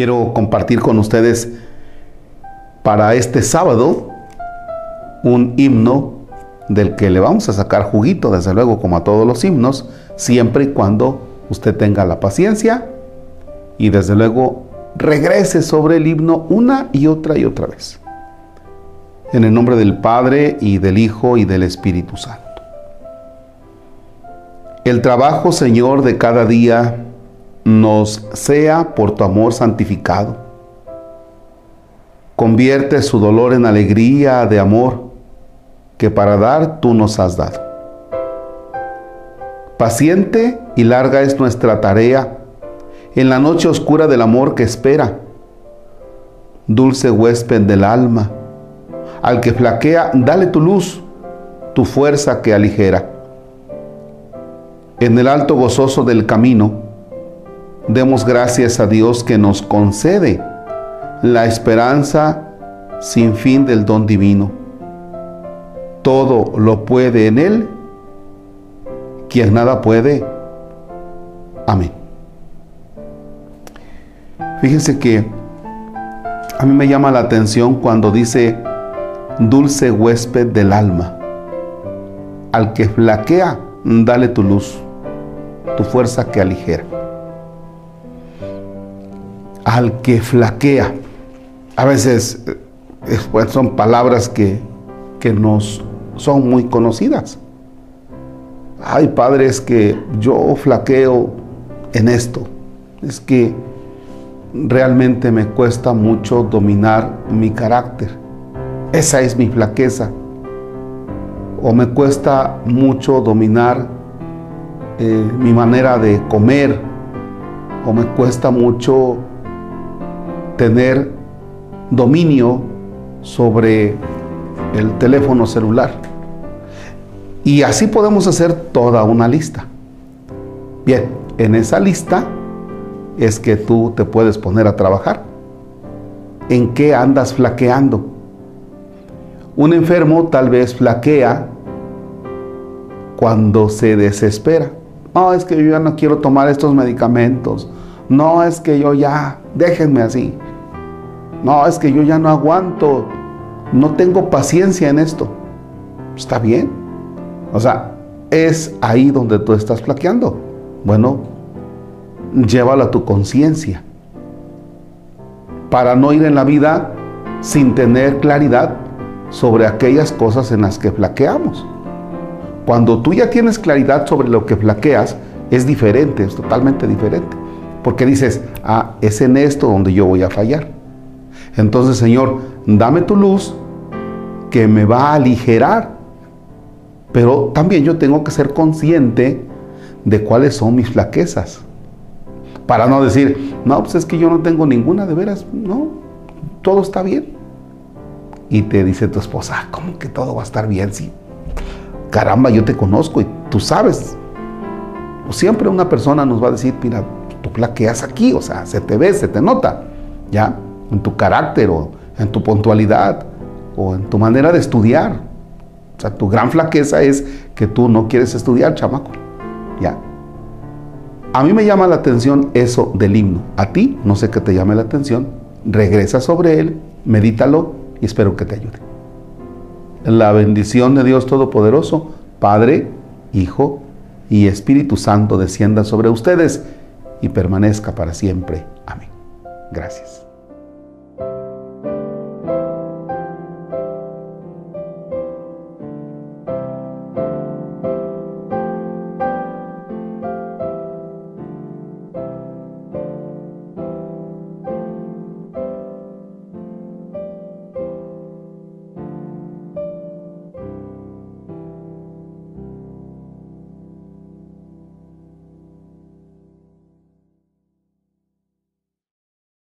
quiero compartir con ustedes para este sábado un himno del que le vamos a sacar juguito, desde luego, como a todos los himnos, siempre y cuando usted tenga la paciencia y desde luego regrese sobre el himno una y otra y otra vez. En el nombre del Padre y del Hijo y del Espíritu Santo. El trabajo, Señor, de cada día nos sea por tu amor santificado. Convierte su dolor en alegría de amor que para dar tú nos has dado. Paciente y larga es nuestra tarea en la noche oscura del amor que espera. Dulce huésped del alma, al que flaquea, dale tu luz, tu fuerza que aligera. En el alto gozoso del camino, Demos gracias a Dios que nos concede la esperanza sin fin del don divino. Todo lo puede en Él, quien nada puede. Amén. Fíjense que a mí me llama la atención cuando dice dulce huésped del alma. Al que flaquea, dale tu luz, tu fuerza que aligera al que flaquea. A veces eh, pues, son palabras que, que nos son muy conocidas. Ay, Padre, es que yo flaqueo en esto. Es que realmente me cuesta mucho dominar mi carácter. Esa es mi flaqueza. O me cuesta mucho dominar eh, mi manera de comer. O me cuesta mucho tener dominio sobre el teléfono celular. Y así podemos hacer toda una lista. Bien, en esa lista es que tú te puedes poner a trabajar. ¿En qué andas flaqueando? Un enfermo tal vez flaquea cuando se desespera. No, es que yo ya no quiero tomar estos medicamentos. No, es que yo ya, déjenme así. No, es que yo ya no aguanto, no tengo paciencia en esto. Está bien. O sea, es ahí donde tú estás flaqueando. Bueno, llévalo a tu conciencia. Para no ir en la vida sin tener claridad sobre aquellas cosas en las que flaqueamos. Cuando tú ya tienes claridad sobre lo que flaqueas, es diferente, es totalmente diferente. Porque dices, ah, es en esto donde yo voy a fallar. Entonces, Señor, dame tu luz que me va a aligerar. Pero también yo tengo que ser consciente de cuáles son mis flaquezas. Para no decir, no, pues es que yo no tengo ninguna de veras. No, todo está bien. Y te dice tu esposa, ah, ¿cómo que todo va a estar bien? Sí. Caramba, yo te conozco y tú sabes. Siempre una persona nos va a decir, mira, tú flaqueas aquí, o sea, se te ve, se te nota. ¿Ya? En tu carácter o en tu puntualidad o en tu manera de estudiar. O sea, tu gran flaqueza es que tú no quieres estudiar, chamaco. Ya. A mí me llama la atención eso del himno. A ti, no sé qué te llame la atención. Regresa sobre él, medítalo y espero que te ayude. La bendición de Dios Todopoderoso, Padre, Hijo y Espíritu Santo descienda sobre ustedes y permanezca para siempre. Amén. Gracias.